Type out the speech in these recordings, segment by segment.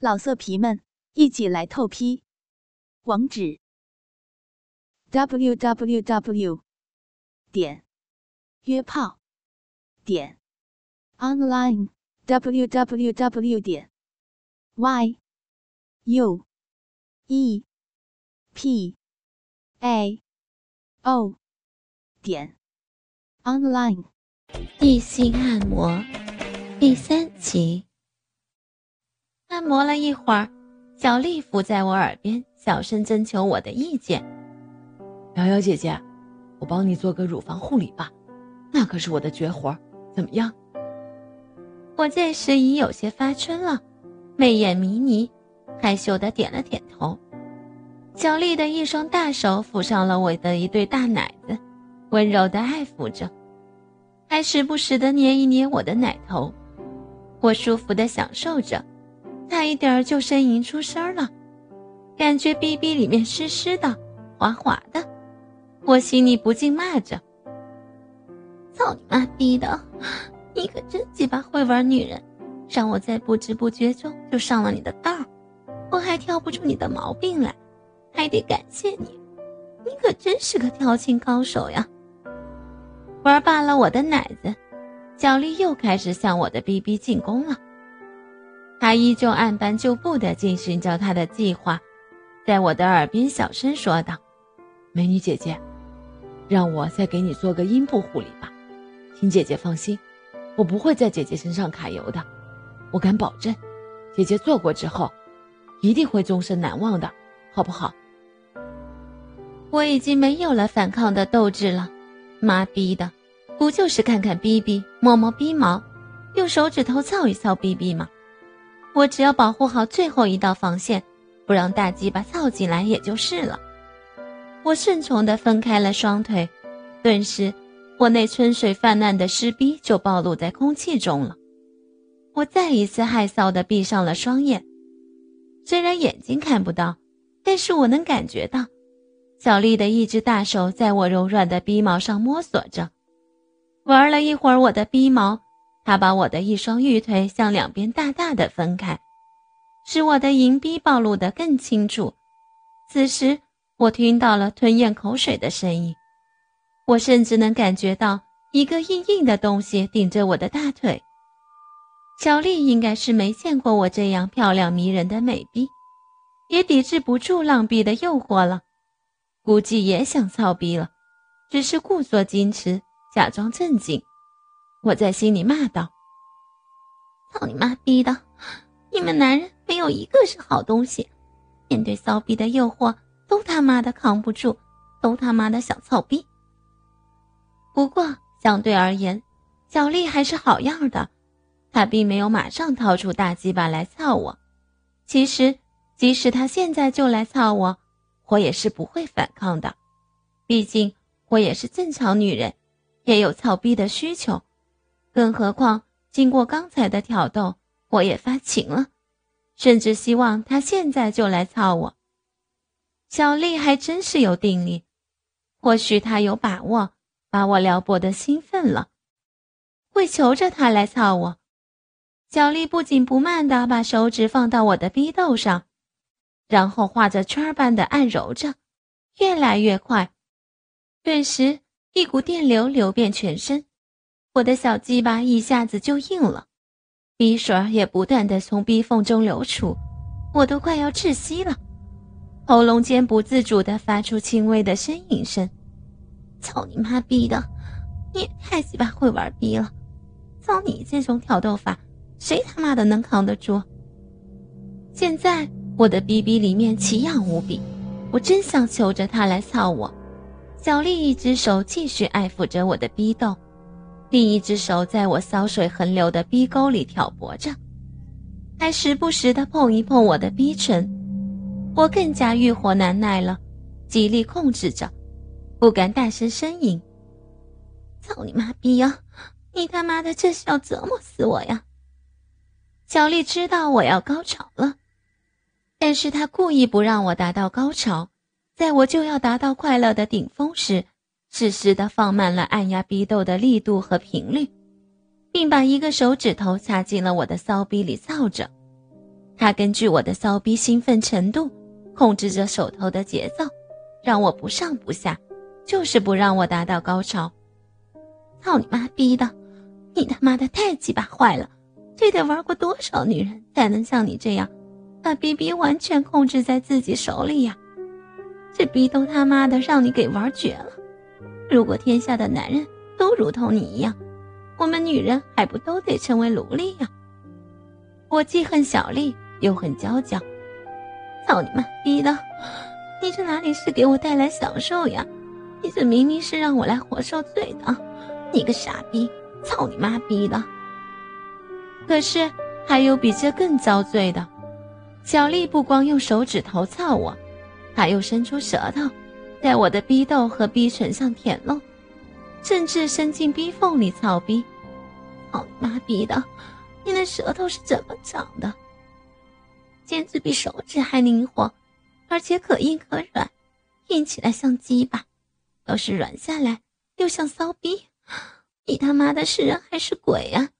老色皮们，一起来透批！网址：w w w 点约炮点 online w w w 点 y u e p a o 点 online。异性按摩第三集。按摩了一会儿，小丽伏在我耳边，小声征求我的意见：“瑶瑶姐姐，我帮你做个乳房护理吧，那可是我的绝活，怎么样？”我这时已有些发春了，媚眼迷离，害羞的点了点头。小丽的一双大手抚上了我的一对大奶子，温柔的爱抚着，还时不时的捏一捏我的奶头，我舒服的享受着。差一点就呻吟出声了，感觉逼逼里面湿湿的、滑滑的，我心里不禁骂着：“操你妈逼的！你可真鸡巴会玩女人，让我在不知不觉中就上了你的当我还挑不出你的毛病来，还得感谢你，你可真是个调情高手呀！”玩罢了我的奶子，小丽又开始向我的逼逼进攻了。他依旧按班就步地进行着他的计划，在我的耳边小声说道：“美女姐姐，让我再给你做个阴部护理吧，请姐姐放心，我不会在姐姐身上揩油的，我敢保证，姐姐做过之后，一定会终身难忘的，好不好？”我已经没有了反抗的斗志了，妈逼的，不就是看看逼逼，摸摸逼毛，用手指头操一操逼逼吗？我只要保护好最后一道防线，不让大鸡巴操进来也就是了。我顺从地分开了双腿，顿时，我那春水泛滥的湿逼就暴露在空气中了。我再一次害臊地闭上了双眼，虽然眼睛看不到，但是我能感觉到，小丽的一只大手在我柔软的逼毛上摸索着，玩了一会儿我的逼毛。他把我的一双玉腿向两边大大的分开，使我的银逼暴露得更清楚。此时，我听到了吞咽口水的声音，我甚至能感觉到一个硬硬的东西顶着我的大腿。小丽应该是没见过我这样漂亮迷人的美逼，也抵制不住浪逼的诱惑了，估计也想操逼了，只是故作矜持，假装正经。我在心里骂道：“操你妈逼的！你们男人没有一个是好东西，面对骚逼的诱惑都他妈的扛不住，都他妈的想操逼。不过相对而言，小丽还是好样的，她并没有马上掏出大鸡巴来操我。其实，即使她现在就来操我，我也是不会反抗的，毕竟我也是正常女人，也有操逼的需求。”更何况，经过刚才的挑逗，我也发情了，甚至希望他现在就来操我。小丽还真是有定力，或许她有把握把我撩拨的兴奋了，会求着他来操我。小丽不紧不慢地把手指放到我的逼斗上，然后画着圈般的按揉着，越来越快，顿时一股电流流遍全身。我的小鸡巴一下子就硬了，鼻水也不断的从逼缝中流出，我都快要窒息了，喉咙间不自主的发出轻微的呻吟声。操你妈逼的，你也太鸡巴会玩逼了！操你这种挑逗法，谁他妈的能扛得住？现在我的逼逼里面奇痒无比，我真想求着他来操我。小丽一只手继续爱抚着我的逼洞。另一只手在我骚水横流的逼沟里挑拨着，还时不时的碰一碰我的逼唇，我更加欲火难耐了，极力控制着，不敢大声呻吟。操你妈逼呀！你他妈的这是要折磨死我呀！小丽知道我要高潮了，但是她故意不让我达到高潮，在我就要达到快乐的顶峰时。适时的放慢了按压逼斗的力度和频率，并把一个手指头插进了我的骚逼里造着。他根据我的骚逼兴奋程度，控制着手头的节奏，让我不上不下，就是不让我达到高潮。操你妈逼的！你他妈的太鸡巴坏了！这得玩过多少女人才能像你这样，把逼逼完全控制在自己手里呀？这逼都他妈的让你给玩绝了！如果天下的男人都如同你一样，我们女人还不都得成为奴隶呀？我既恨小丽，又恨娇娇。操你妈逼的！你这哪里是给我带来享受呀？你这明明是让我来活受罪的！你个傻逼！操你妈逼的！可是还有比这更遭罪的。小丽不光用手指头操我，还又伸出舌头，在我的逼斗和逼唇上舔弄，甚至伸进逼缝里操逼。操你妈逼的！你那舌头是怎么长的？简直比手指还灵活，而且可硬可软，硬起来像鸡巴，要是软下来又像骚逼。你他妈的是人还是鬼呀？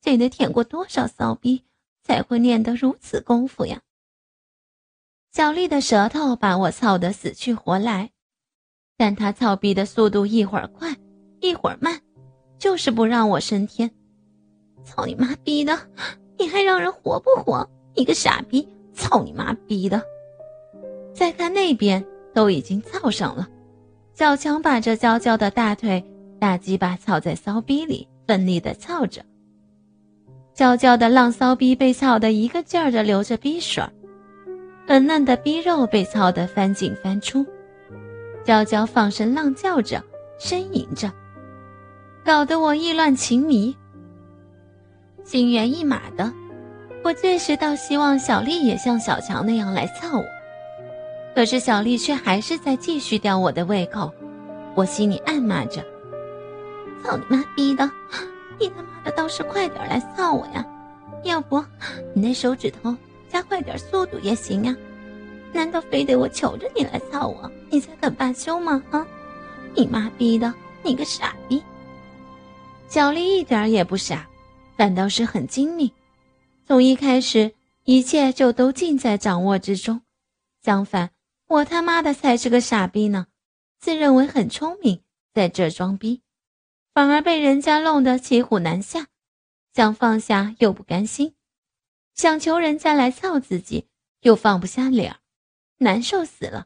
这得舔过多少骚逼才会练得如此功夫呀？小丽的舌头把我操得死去活来，但他操逼的速度一会儿快，一会儿慢，就是不让我升天。操你妈逼的！你还让人活不活？你个傻逼！操你妈逼的！再看那边，都已经操上了，小强把这娇娇的大腿。大鸡巴操在骚逼里，奋力的操着。娇娇的浪骚逼被操得一个劲儿的流着逼水，粉嫩的逼肉被操得翻进翻出。娇娇放声浪叫着，呻吟着，搞得我意乱情迷，心猿意马的。我这时倒希望小丽也像小强那样来操我，可是小丽却还是在继续吊我的胃口。我心里暗骂着。操你妈逼的！你他妈的倒是快点来操我呀！要不你那手指头加快点速度也行呀？难道非得我求着你来操我，你才肯罢休吗？啊！你妈逼的！你个傻逼！小丽一点也不傻，反倒是很精明。从一开始，一切就都尽在掌握之中。相反，我他妈的才是个傻逼呢！自认为很聪明，在这装逼。反而被人家弄得骑虎难下，想放下又不甘心，想求人家来操自己又放不下脸儿，难受死了。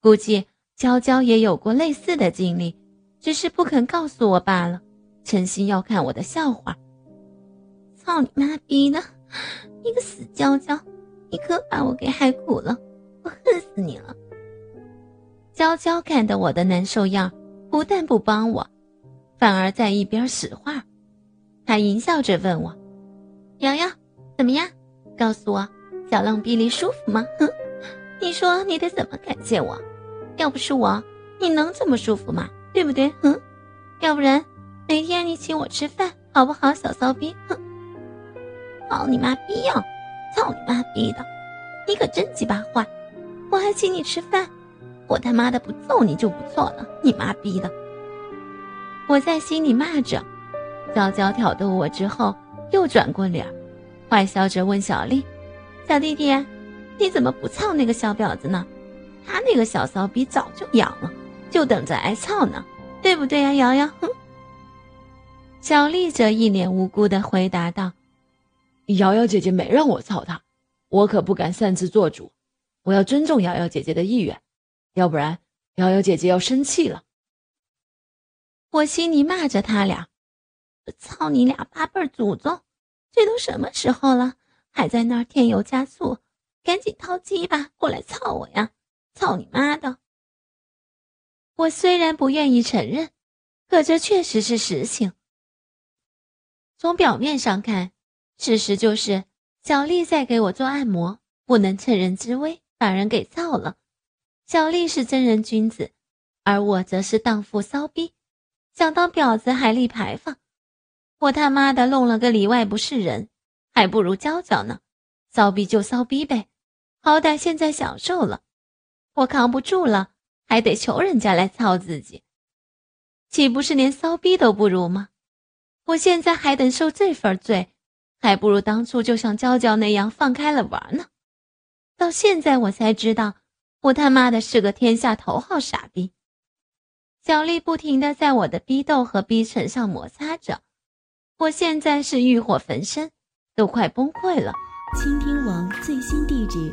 估计娇娇也有过类似的经历，只是不肯告诉我罢了，诚心要看我的笑话。操你妈逼的！你个死娇娇，你可把我给害苦了，我恨死你了！娇娇看到我的难受样，不但不帮我。反而在一边使坏，他淫笑着问我：“瑶瑶，怎么样？告诉我，小浪逼里舒服吗？哼，你说你得怎么感谢我？要不是我，你能这么舒服吗？对不对？嗯，要不然哪天你请我吃饭好不好？小骚逼，哼，操你妈逼呀！操你妈逼的，你可真鸡巴坏！我还请你吃饭，我他妈的不揍你就不错了，你妈逼的！”我在心里骂着，娇娇挑逗我之后，又转过脸，坏笑着问小丽：“小弟弟，你怎么不操那个小婊子呢？他那个小骚逼早就痒了，就等着挨操呢，对不对呀，瑶瑶？”哼。小丽则一脸无辜的回答道：“瑶瑶姐姐没让我操她，我可不敢擅自做主，我要尊重瑶瑶姐姐的意愿，要不然瑶瑶姐姐要生气了。”我心里骂着他俩：“操你俩八辈祖宗！这都什么时候了，还在那儿添油加醋？赶紧掏鸡巴过来操我呀！操你妈的！”我虽然不愿意承认，可这确实是实情。从表面上看，事实就是小丽在给我做按摩，不能趁人之危把人给操了。小丽是真人君子，而我则是荡妇骚逼。想当婊子还立牌坊，我他妈的弄了个里外不是人，还不如娇娇呢。骚逼就骚逼呗，好歹现在享受了，我扛不住了，还得求人家来操自己，岂不是连骚逼都不如吗？我现在还得受这份罪，还不如当初就像娇娇那样放开了玩呢。到现在我才知道，我他妈的是个天下头号傻逼。小丽不停的在我的逼斗和逼唇上摩擦着，我现在是欲火焚身，都快崩溃了。倾听网最新地址，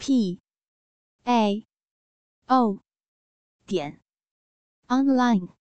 p a o 点 online。